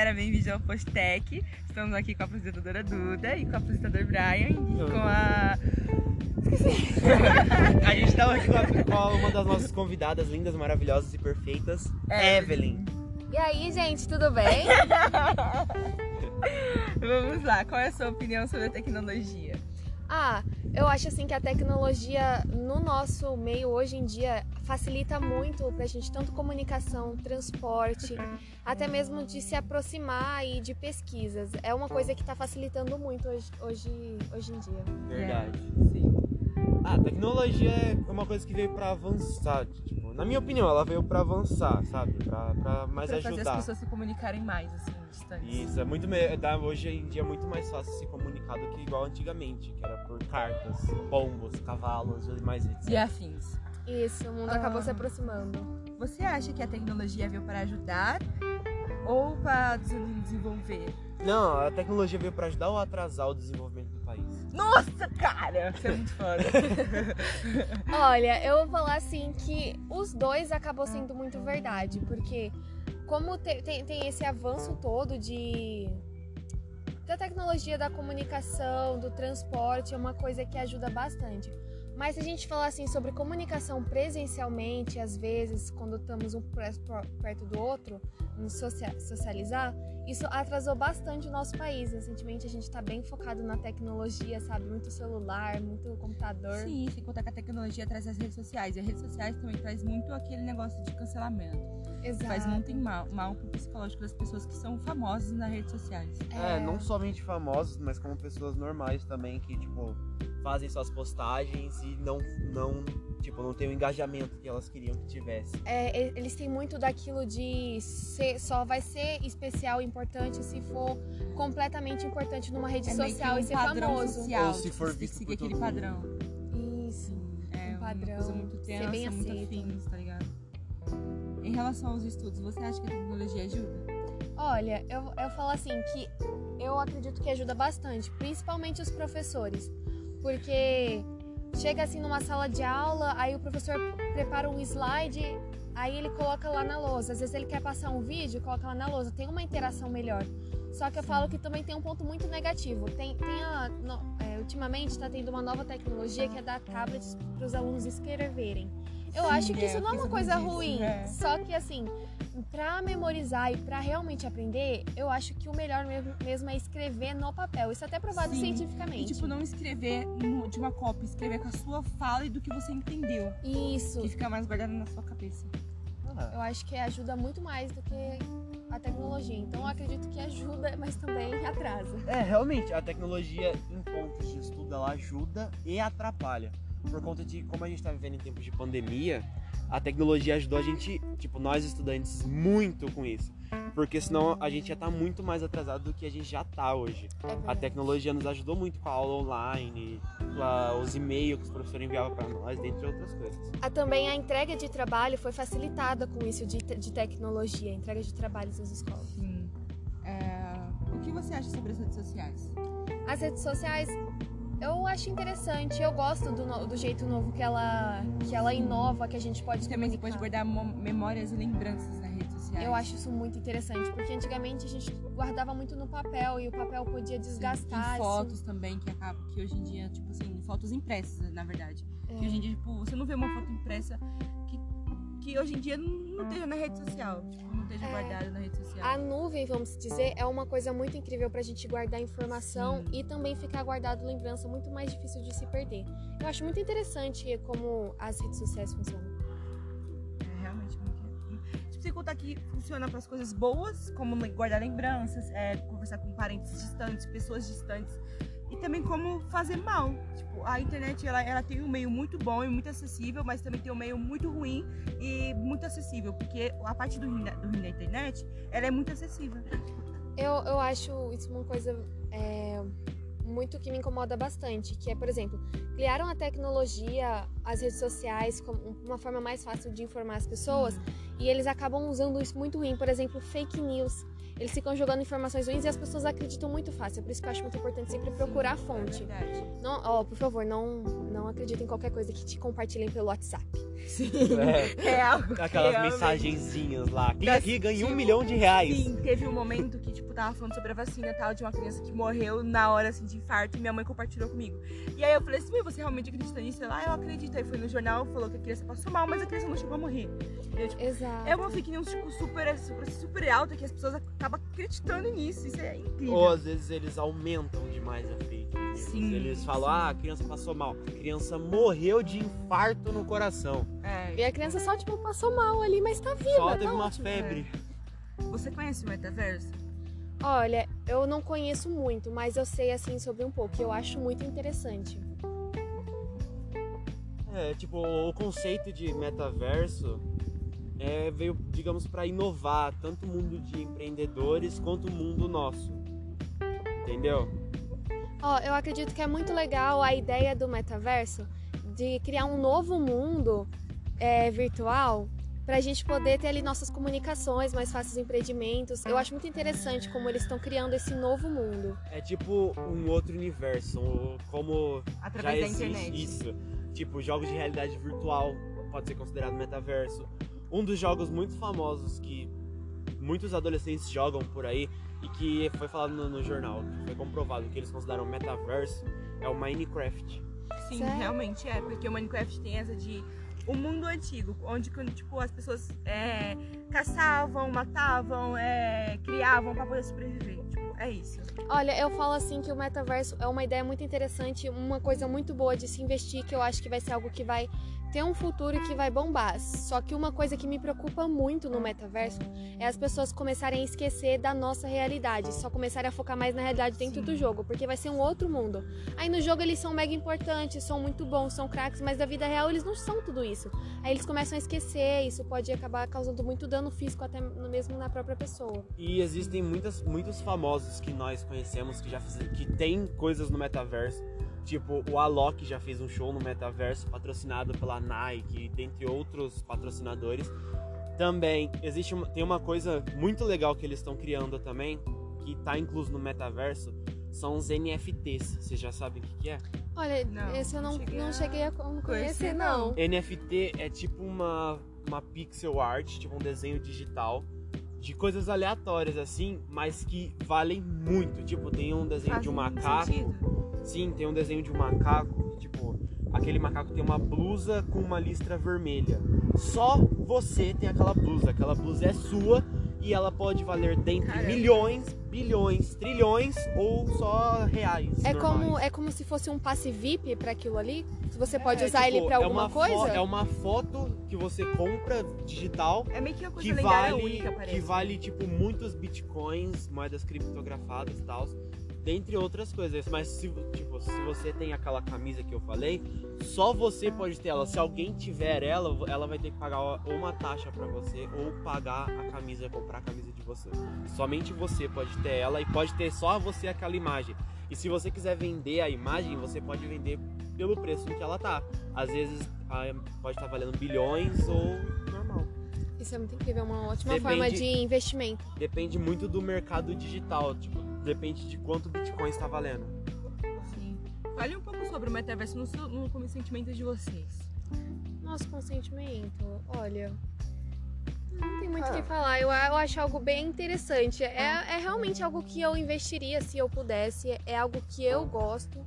galera, bem-vindo ao Postec. Estamos aqui com a apresentadora Duda e com o apresentador Brian e com a. A gente tá aqui com, a- com uma das nossas convidadas lindas, maravilhosas e perfeitas, Evelyn. E aí, gente, tudo bem? Vamos lá, qual é a sua opinião sobre a tecnologia? ah, eu acho assim que a tecnologia no nosso meio hoje em dia facilita muito pra gente tanto comunicação, transporte, até mesmo de se aproximar e de pesquisas. É uma coisa que tá facilitando muito hoje, hoje, hoje em dia. Verdade. Sim. Ah, a tecnologia é uma coisa que veio pra avançar. Tipo, na minha opinião, ela veio pra avançar, sabe? Pra, pra mais pra fazer ajudar. as pessoas se comunicarem mais, assim, distantes. Isso, é muito me- dá- hoje em dia é muito mais fácil se comunicar do que igual antigamente, que era por cartas, pombos, cavalos e mais etc. E afins. Isso, o mundo Ah. acabou se aproximando. Você acha que a tecnologia veio para ajudar ou para des- desenvolver? Não, a tecnologia veio pra ajudar ou atrasar o desenvolvimento do país? Nossa, cara! Você é muito foda. Olha, eu vou falar assim que os dois acabou sendo muito verdade, porque como te- tem, tem esse avanço todo de da tecnologia da comunicação, do transporte, é uma coisa que ajuda bastante. Mas se a gente falar assim sobre comunicação presencialmente, às vezes, quando estamos um perto do outro, nos socia- socializar, isso atrasou bastante o nosso país. Recentemente a gente está bem focado na tecnologia, sabe? Muito celular, muito computador. Sim, sem contar que a tecnologia traz as redes sociais. E as redes sociais também traz muito aquele negócio de cancelamento. Exato. Faz muito mal, mal pro psicológico das pessoas que são famosas nas redes sociais. É, não somente famosos, mas como pessoas normais também que, tipo, fazem suas postagens e não, não, tipo, não tem o engajamento que elas queriam que tivesse. É, eles têm muito daquilo de ser, só vai ser especial e importante se for completamente importante numa rede É social que e um ser padrão famoso. social. Ou se tipo, for visto seguir por aquele todo padrão. Isso. É Um uma padrão, coisa muito ser tensa, bem muito aceito. afins, tá ligado? Em relação aos estudos, você acha que a tecnologia ajuda? Olha, eu, eu falo assim que eu acredito que ajuda bastante, principalmente os professores. Porque chega assim numa sala de aula, aí o professor prepara um slide, aí ele coloca lá na lousa. Às vezes ele quer passar um vídeo, coloca lá na lousa, tem uma interação melhor. Só que eu falo que também tem um ponto muito negativo. Tem, tem a, no- é, ultimamente está tendo uma nova tecnologia que é dar tablets para os alunos escreverem. Eu Sim, acho que é, isso não é uma coisa disso, ruim. é. Só que assim, pra memorizar e pra realmente aprender, eu acho que o melhor mesmo, mesmo é escrever no papel. Isso é até provado Sim. cientificamente. E tipo, não escrever no- de uma cópia, escrever com a sua fala e do que você entendeu. Isso. Que fica mais guardado na sua cabeça. Ah, Eu acho que ajuda muito mais do que a tecnologia. Então eu acredito que ajuda, mas também atrasa. É, realmente, a tecnologia em pontos de estudo ela ajuda e atrapalha. Por conta de como a gente tá vivendo em tempos de pandemia, a tecnologia ajudou a gente, tipo, nós estudantes, muito com isso. Porque senão a gente já tá muito mais atrasado do que a gente já tá hoje. É A tecnologia nos ajudou muito com a aula online, com a- os e-mails que os professores enviavam para nós, dentre outras coisas. Ah, também a entrega de trabalho foi facilitada com isso de, de tecnologia, a entrega de trabalhos nas escolas. Sim. É, O que você acha sobre as redes sociais? As redes sociais, eu acho interessante. Eu gosto do, no- do jeito novo que ela, que ela inova, que a gente pode Também você pode comunicar. guardar memórias e lembranças nas redes sociais. Eu acho isso muito interessante, porque antigamente a gente guardava muito no papel e o papel podia desgastar. E isso- fotos também, que acabam, que hoje em dia, tipo assim, fotos impressas, na verdade. É. Que hoje em dia, tipo, você não vê uma foto impressa que, que hoje em dia não, esteja na rede social. Tipo, não esteja É. guardada na rede social. A nuvem, vamos dizer, é uma coisa muito incrível pra gente guardar informação Sim. e também ficar guardado lembrança, muito mais difícil de se perder. Eu acho muito interessante como as redes sociais funcionam. É realmente muito. Tipo, sem contar que funciona para as coisas boas, como guardar lembranças, é, conversar com parentes distantes, pessoas distantes. E também como fazer mal. Tipo, a internet ela, ela tem um meio muito bom e muito acessível, mas também tem um meio muito ruim e muito acessível. Porque a parte do ruim da, do ruim da internet, ela é muito acessível. Eu, eu acho isso uma coisa é, muito que me incomoda bastante, que é, por exemplo, criaram a tecnologia, as redes sociais, como uma forma mais fácil de informar as pessoas, e eles acabam usando isso muito ruim. Por exemplo, fake news. Eles ficam jogando informações ruins e as pessoas acreditam muito fácil. É por isso que eu acho muito importante sempre procurar a fonte. É. Não, ó, por favor, não, não acredita em qualquer coisa que te compartilhem pelo WhatsApp. Sim. É. Real. Aquelas realmente. mensagenzinhas lá. Clica Das- aqui e ganha um tipo, milhão de reais. Sim, teve um momento que, tipo, tava falando sobre a vacina e tal, de uma criança que morreu na hora, assim, de infarto, e minha mãe compartilhou comigo. E aí eu falei assim, "Mãe, você realmente acredita nisso? Ela, ah, eu acredito. Aí foi no jornal, falou que a criança passou mal, mas a criança não chegou a morrer. Eu, tipo, Exato. é uma fake news, tipo, super, super, super alta, que as pessoas acabam acreditando nisso. Isso é incrível. Ou às vezes eles aumentam demais a fake. Sim, Eles falam, sim. ah, a criança passou mal. A criança morreu de infarto no coração. É. E a criança só, tipo, passou mal ali, mas tá viva. Só tá teve uma ótimo. febre. Você conhece o metaverso? Olha, eu não conheço muito, mas eu sei, assim, sobre um pouco. e Eu acho muito interessante. É, tipo, o conceito de metaverso é, veio, digamos, para inovar tanto o mundo de empreendedores quanto o mundo nosso. Entendeu? Ó, eu acredito que é muito legal a ideia do metaverso de criar um novo mundo é, virtual para a gente poder ter ali nossas comunicações, mais fáceis empreendimentos. Eu acho muito interessante como eles estão criando esse novo mundo. É tipo um outro universo, como Através já da existe internet. isso. Tipo, jogos de realidade virtual pode ser considerado metaverso. Um dos jogos muito famosos que muitos adolescentes jogam por aí e que foi falado no, no jornal, que foi comprovado que eles consideram metaverso, é o Minecraft. Sim, Sério? realmente é, porque o Minecraft tem essa de o mundo antigo, onde tipo, as pessoas é, caçavam, matavam, é, criavam pra poder sobreviver. Tipo, é isso. Olha, eu falo assim que o metaverso é uma ideia muito interessante, uma coisa muito boa de se investir, que eu acho que vai ser algo que vai ter um futuro que vai bombar. Só que uma coisa que me preocupa muito no metaverso é as pessoas começarem a esquecer da nossa realidade, só começarem a focar mais na realidade dentro Sim. do jogo, porque vai ser um outro mundo. Aí no jogo eles são mega importantes, são muito bons, são craques, mas da vida real eles não são tudo isso. Aí eles começam a esquecer, isso pode acabar causando muito dano físico até mesmo na própria pessoa. E existem muitas, muitos famosos que nós conhecemos que já que tem coisas no metaverso. Tipo, o Alok já fez um show no metaverso patrocinado pela Nike, dentre outros patrocinadores. Também existe uma, tem uma coisa muito legal que eles estão criando também, que tá incluso no metaverso, são os NFTs. Vocês já sabem o que, que é? Olha, Não, esse eu não não, cheguei não a cheguei a conhecer, não. NFT é tipo uma, uma pixel art, tipo um desenho digital de coisas aleatórias assim, mas que valem muito. Tipo, tem um desenho Faz de um macaco. sentido. Sim, tem um desenho de um macaco, tipo, aquele macaco tem uma blusa com uma listra vermelha. Só você tem aquela blusa, aquela blusa é sua e ela pode valer dentre Caramba. milhões, bilhões, trilhões ou só reais. É como, é como se fosse um passe VIP pra aquilo ali? Você pode É, usar tipo, ele pra é alguma uma fo- coisa? é uma foto que você compra digital É meio que uma coisa que lendária vale, única, que vale tipo muitos bitcoins, moedas criptografadas e tal, dentre outras coisas. Mas se, tipo, se você tem aquela camisa que eu falei, só você pode ter ela. Se alguém tiver ela, ela vai ter que pagar ou uma taxa pra você ou pagar a camisa, comprar a camisa de você. Somente você pode ter ela e pode ter só você aquela imagem. E se você quiser vender a imagem, você pode vender pelo preço em que ela tá. Às vezes pode estar valendo bilhões ou normal. Isso é muito incrível, é uma ótima Depende- forma de investimento. Depende muito do mercado digital, tipo, depende de quanto Bitcoin está valendo. Sim. Fale um pouco sobre o metaverso no, seu, no consentimento de vocês. Nosso consentimento, olha. Não tem muito o Ah. que falar. Eu, eu acho algo bem interessante. É, é realmente algo que eu investiria se eu pudesse. É algo que eu gosto,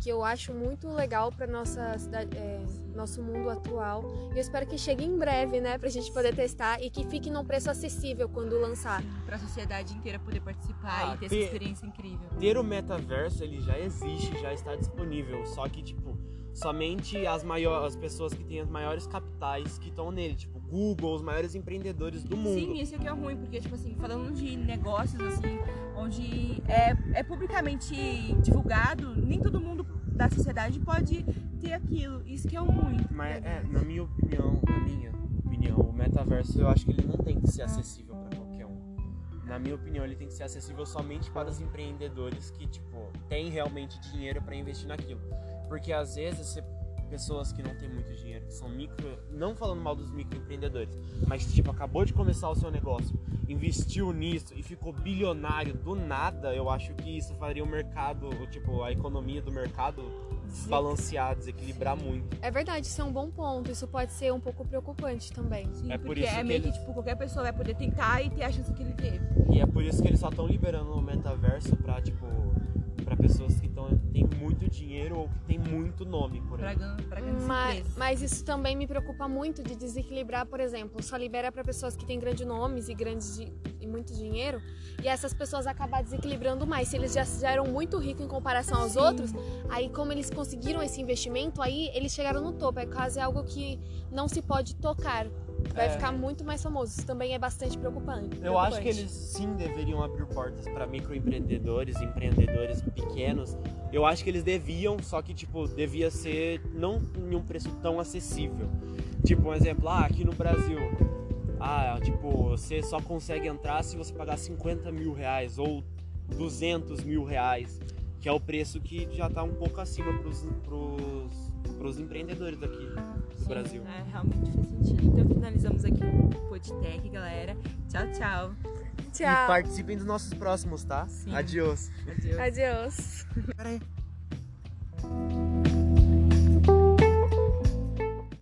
que eu acho muito legal para nossa cidade, é, nosso mundo atual. E eu espero que chegue em breve, né, pra gente poder testar e que fique num preço acessível quando lançar. Pra sociedade inteira poder participar Ah, e ter ter- essa experiência incrível. Ter o metaverso, ele já existe, já está disponível, só que, tipo, somente as, maiores, as pessoas que têm as maiores capitais que estão nele, tipo, Google, os maiores empreendedores do mundo. Sim, isso aqui é ruim, porque, tipo assim, falando de negócios, assim, onde é, é publicamente divulgado, nem todo mundo da sociedade pode ter aquilo. Isso que é o ruim. Mas, é, na minha opinião, na minha opinião, o metaverso eu acho que ele não tem que ser acessível para qualquer um. Na minha opinião, ele tem que ser acessível somente para os empreendedores que, tipo, têm realmente dinheiro para investir naquilo. Porque às vezes pessoas que não têm muito dinheiro, que são micro, não falando mal dos microempreendedores, mas tipo, acabou de começar o seu negócio, investiu nisso e ficou bilionário do nada, eu acho que isso faria o mercado, tipo, a economia do mercado desbalancear, desequilibrar muito. É verdade, isso é um bom ponto. Isso pode ser um pouco preocupante também. Sim, É por porque isso é que meio que, eles- tipo, qualquer pessoa vai poder tentar e ter a chance que ele teve. E é por isso que eles só estão liberando o metaverso pra, tipo, pra pessoas que tão, têm muito dinheiro ou que têm muito nome por grandes Mas, mas isso também me preocupa muito de desequilibrar, por exemplo, só libera para pessoas que têm grandes nomes e grandes e muito dinheiro, e essas pessoas acabar desequilibrando mais. Se eles já, já eram muito ricos em comparação aos Sim. outros, aí como eles conseguiram esse investimento, aí eles chegaram no topo. É quase algo que não se pode tocar. Vai É. ficar muito mais famoso. Isso também é bastante preocupante. Eu acho que eles sim deveriam abrir portas para microempreendedores, empreendedores pequenos. Eu acho que eles deviam, só que tipo devia ser não em um preço tão acessível. Tipo um exemplo, ah, aqui no Brasil, ah, tipo você só consegue entrar se você pagar 50 mil reais ou 200 mil reais, que é o preço que já tá um pouco acima pros, pros, pros empreendedores daqui do Brasil. É, realmente faz sentido. Então finalizamos aqui o Podtech, galera. Tchau, tchau. E Tchau. participem dos nossos próximos, tá? Sim. Adiós. Adeus. Adeus. Pera aí.